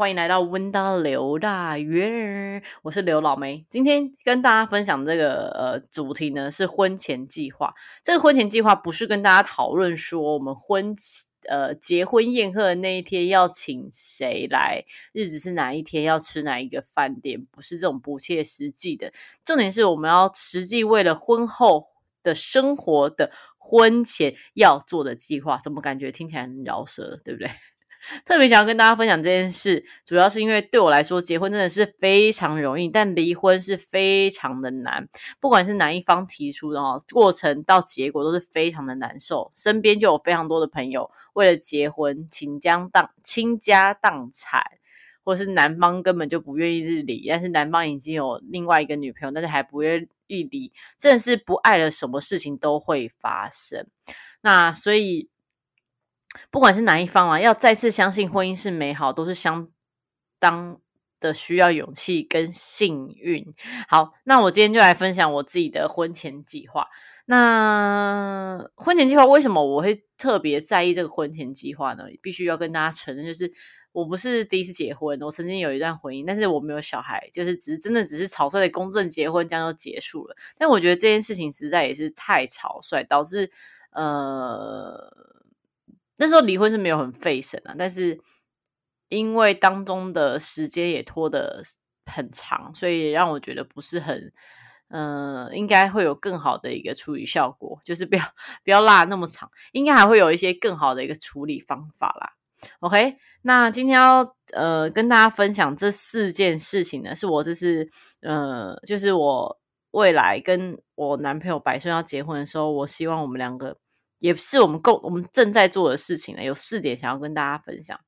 欢迎来到温刀刘大约，我是刘老梅。今天跟大家分享这个呃主题呢是婚前计划。这个婚前计划不是跟大家讨论说我们婚呃结婚宴客的那一天要请谁来，日子是哪一天，要吃哪一个饭店，不是这种不切实际的。重点是我们要实际为了婚后的生活的婚前要做的计划。怎么感觉听起来很饶舌，对不对？特别想要跟大家分享这件事，主要是因为对我来说，结婚真的是非常容易，但离婚是非常的难。不管是哪一方提出的哦，过程到结果都是非常的难受。身边就有非常多的朋友为了结婚倾家荡倾家荡产，或是男方根本就不愿意日离，但是男方已经有另外一个女朋友，但是还不愿意离，真的是不爱了，什么事情都会发生。那所以。不管是哪一方啊，要再次相信婚姻是美好，都是相当的需要勇气跟幸运。好，那我今天就来分享我自己的婚前计划。那婚前计划为什么我会特别在意这个婚前计划呢？必须要跟大家承认，就是我不是第一次结婚，我曾经有一段婚姻，但是我没有小孩，就是只是真的只是草率的公证结婚，这样就结束了。但我觉得这件事情实在也是太草率，导致呃。那时候离婚是没有很费神啊，但是因为当中的时间也拖得很长，所以让我觉得不是很，嗯，应该会有更好的一个处理效果，就是不要不要拉那么长，应该还会有一些更好的一个处理方法啦。OK，那今天要呃跟大家分享这四件事情呢，是我这是呃，就是我未来跟我男朋友百顺要结婚的时候，我希望我们两个。也是我们共我们正在做的事情呢，有四点想要跟大家分享。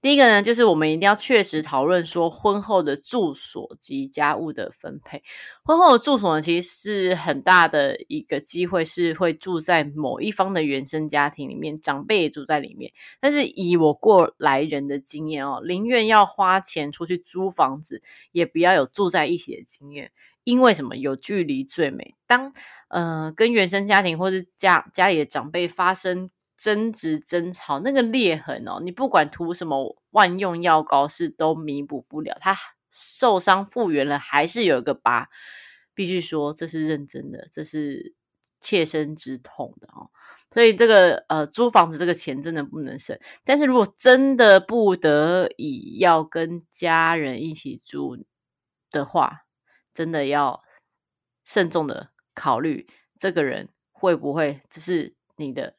第一个呢，就是我们一定要确实讨论说婚后的住所及家务的分配。婚后的住所呢，其实是很大的一个机会，是会住在某一方的原生家庭里面，长辈也住在里面。但是以我过来人的经验哦，宁愿要花钱出去租房子，也不要有住在一起的经验。因为什么？有距离最美。当呃跟原生家庭或是家家里的长辈发生争执争吵，那个裂痕哦，你不管涂什么万用药膏是都弥补不了。他受伤复原了，还是有一个疤。必须说这是认真的，这是切身之痛的哦。所以这个呃租房子这个钱真的不能省。但是如果真的不得已要跟家人一起住的话，真的要慎重的考虑，这个人会不会只是你的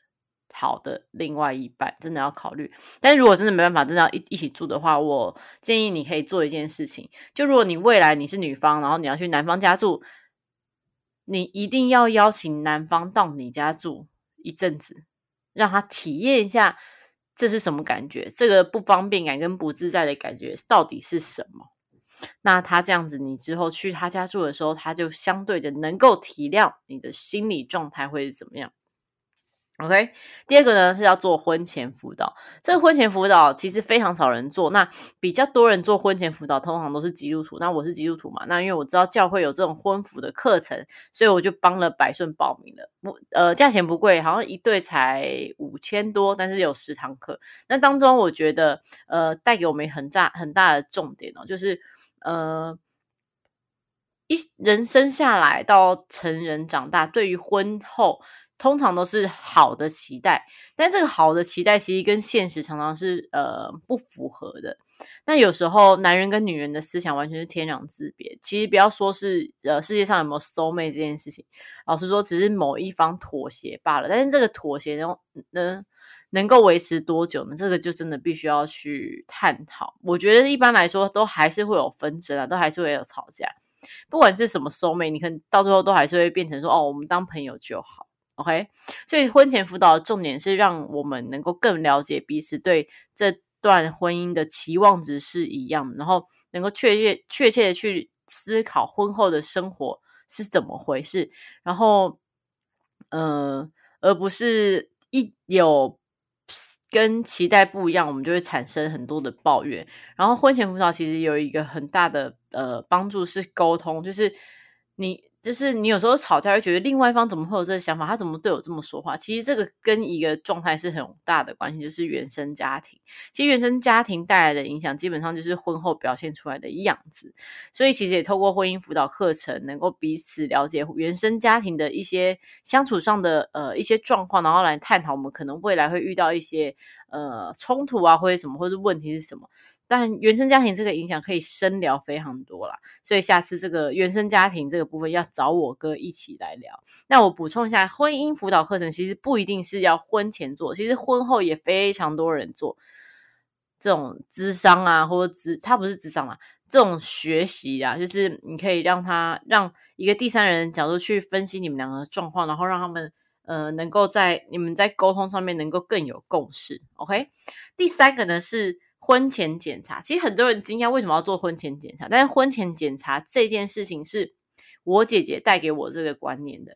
好的另外一半？真的要考虑。但是如果真的没办法，真的要一一起住的话，我建议你可以做一件事情：就如果你未来你是女方，然后你要去男方家住，你一定要邀请男方到你家住一阵子，让他体验一下这是什么感觉，这个不方便感跟不自在的感觉到底是什么。那他这样子，你之后去他家住的时候，他就相对的能够体谅你的心理状态会是怎么样。OK，第二个呢是要做婚前辅导。这个婚前辅导其实非常少人做，那比较多人做婚前辅导，通常都是基督徒。那我是基督徒嘛，那因为我知道教会有这种婚辅的课程，所以我就帮了百顺报名了。不，呃，价钱不贵，好像一对才五千多，但是有十堂课。那当中我觉得，呃，带给我们很大很大的重点哦，就是。呃，一人生下来到成人长大，对于婚后通常都是好的期待，但这个好的期待其实跟现实常常是呃不符合的。那有时候男人跟女人的思想完全是天壤之别。其实不要说是呃世界上有没有 soul mate 这件事情，老实说，只是某一方妥协罢了。但是这个妥协能，能能够维持多久呢？这个就真的必须要去探讨。我觉得一般来说都还是会有纷争啊，都还是会有吵架。不管是什么收妹，你可能到最后都还是会变成说哦，我们当朋友就好。OK，所以婚前辅导的重点是让我们能够更了解彼此对这段婚姻的期望值是一样，然后能够确切确切的去思考婚后的生活是怎么回事，然后呃，而不是一有。跟期待不一样，我们就会产生很多的抱怨。然后婚前辅导其实有一个很大的呃帮助是沟通，就是你就是你有时候吵架会觉得另外一方怎么会有这个想法，他怎么对我这么说话？其实这个跟一个状态是很大的关系，就是原生家庭。其实原生家庭带来的影响，基本上就是婚后表现出来的样子。所以其实也透过婚姻辅导课程，能够彼此了解原生家庭的一些相处上的呃一些状况，然后来探讨我们可能未来会遇到一些呃冲突啊，或者什么，或者问题是什么。但原生家庭这个影响可以深聊非常多啦，所以下次这个原生家庭这个部分要找我哥一起来聊。那我补充一下，婚姻辅导课程其实不一定是要婚前做，其实婚后也非常多人做这种智商啊，或者智他不是智商啊，这种学习啊，就是你可以让他让一个第三人角度去分析你们两个状况，然后让他们呃能够在你们在沟通上面能够更有共识。OK，第三个呢是。婚前检查，其实很多人惊讶为什么要做婚前检查，但是婚前检查这件事情是我姐姐带给我这个观念的。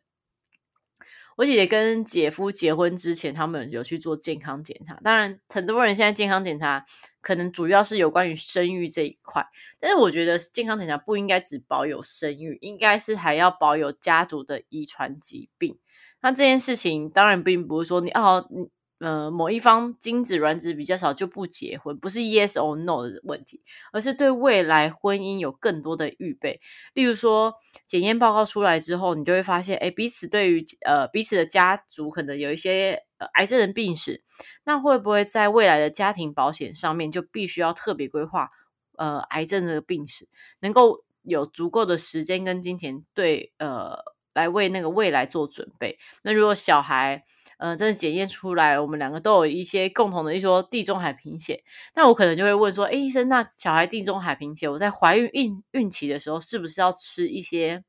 我姐姐跟姐夫结婚之前，他们有去做健康检查。当然，很多人现在健康检查可能主要是有关于生育这一块，但是我觉得健康检查不应该只保有生育，应该是还要保有家族的遗传疾病。那这件事情当然并不是说你哦你。呃，某一方精子卵子比较少就不结婚，不是 yes or no 的问题，而是对未来婚姻有更多的预备。例如说，检验报告出来之后，你就会发现，哎，彼此对于呃彼此的家族可能有一些呃癌症的病史，那会不会在未来的家庭保险上面就必须要特别规划呃癌症这个病史，能够有足够的时间跟金钱对呃来为那个未来做准备？那如果小孩，嗯，真的检验出来，我们两个都有一些共同的，一说地中海贫血。那我可能就会问说，哎，医生，那小孩地中海贫血，我在怀孕孕孕期的时候，是不是要吃一些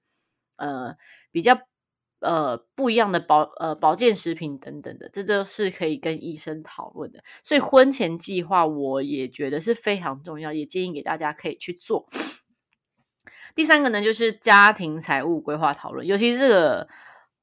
呃比较呃不一样的保呃保健食品等等的？这都是可以跟医生讨论的。所以婚前计划，我也觉得是非常重要，也建议给大家可以去做。第三个呢，就是家庭财务规划讨论，尤其这个。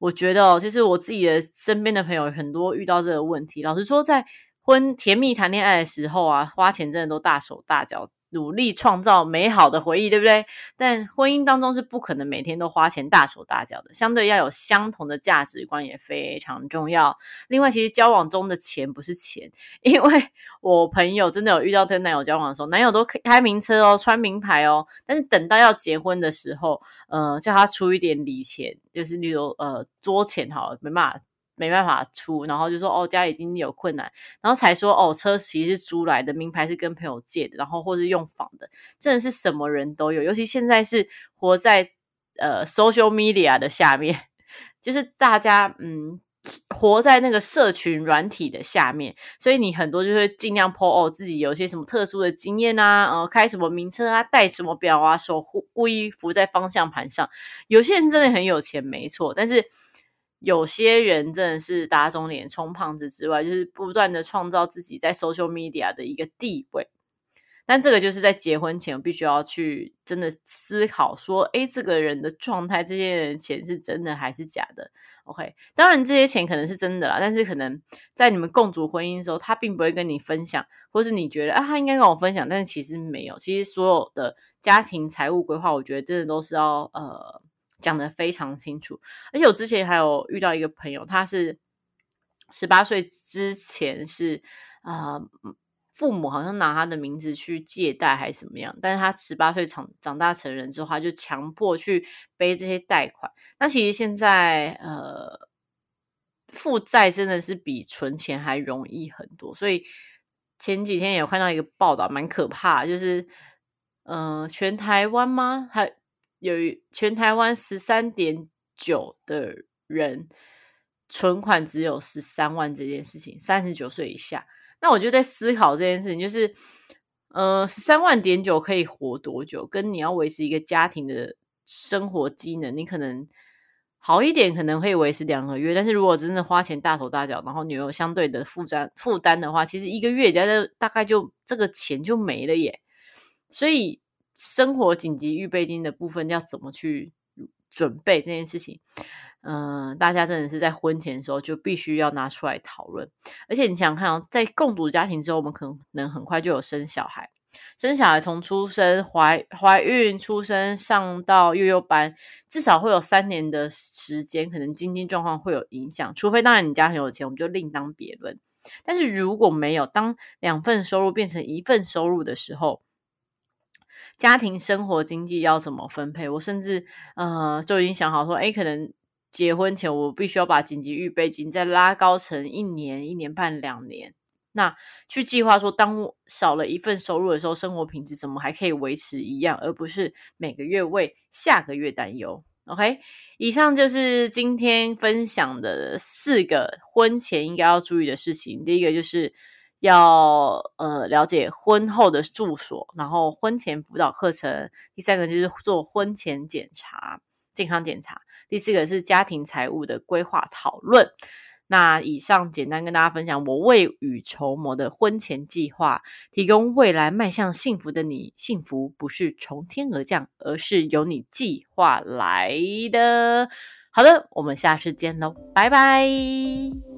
我觉得哦，其实我自己的身边的朋友很多遇到这个问题。老实说，在婚甜蜜谈恋爱的时候啊，花钱真的都大手大脚。努力创造美好的回忆，对不对？但婚姻当中是不可能每天都花钱大手大脚的，相对要有相同的价值观也非常重要。另外，其实交往中的钱不是钱，因为 我朋友真的有遇到跟男友交往的时候，男友都开名车哦，穿名牌哦，但是等到要结婚的时候，呃，叫他出一点礼钱，就是例如呃桌钱好了，没办法。没办法出，然后就说哦，家里经济有困难，然后才说哦，车其实是租来的，名牌是跟朋友借的，然后或是用仿的，真的是什么人都有。尤其现在是活在呃 social media 的下面，就是大家嗯活在那个社群软体的下面，所以你很多就会尽量 po 哦自己有些什么特殊的经验啊，呃开什么名车啊，戴什么表啊，手故意扶在方向盘上。有些人真的很有钱，没错，但是。有些人真的是打肿脸充胖子之外，就是不断的创造自己在 social media 的一个地位。但这个就是在结婚前必须要去真的思考说，哎，这个人的状态，这些人钱是真的还是假的？OK，当然这些钱可能是真的啦，但是可能在你们共组婚姻的时候，他并不会跟你分享，或是你觉得啊，他应该跟我分享，但是其实没有。其实所有的家庭财务规划，我觉得真的都是要呃。讲的非常清楚，而且我之前还有遇到一个朋友，他是十八岁之前是啊，父母好像拿他的名字去借贷还是怎么样，但是他十八岁长长大成人之后，他就强迫去背这些贷款。那其实现在呃，负债真的是比存钱还容易很多，所以前几天有看到一个报道，蛮可怕，就是嗯，全台湾吗？还有全台湾十三点九的人存款只有十三万这件事情，三十九岁以下，那我就在思考这件事情，就是，呃，十三万点九可以活多久？跟你要维持一个家庭的生活机能，你可能好一点，可能可以维持两个月，但是如果真的花钱大手大脚，然后你有相对的负担负担的话，其实一个月，家的大概就这个钱就没了耶，所以。生活紧急预备金的部分要怎么去准备这件事情？嗯，大家真的是在婚前的时候就必须要拿出来讨论。而且你想想看，在共组家庭之后，我们可能很快就有生小孩。生小孩从出生、怀怀孕、出生上到幼幼班，至少会有三年的时间，可能经济状况会有影响。除非当然你家很有钱，我们就另当别论。但是如果没有，当两份收入变成一份收入的时候，家庭生活经济要怎么分配？我甚至呃就已经想好说，哎，可能结婚前我必须要把紧急预备金再拉高成一年、一年半、两年。那去计划说，当少了一份收入的时候，生活品质怎么还可以维持一样，而不是每个月为下个月担忧？OK，以上就是今天分享的四个婚前应该要注意的事情。第一个就是要呃了解婚后的住所，然后婚前辅导课程。第三个就是做婚前检查、健康检查。第四个是家庭财务的规划讨论。那以上简单跟大家分享我未雨绸缪的婚前计划，提供未来迈向幸福的你。幸福不是从天而降，而是由你计划来的。好的，我们下次见喽，拜拜。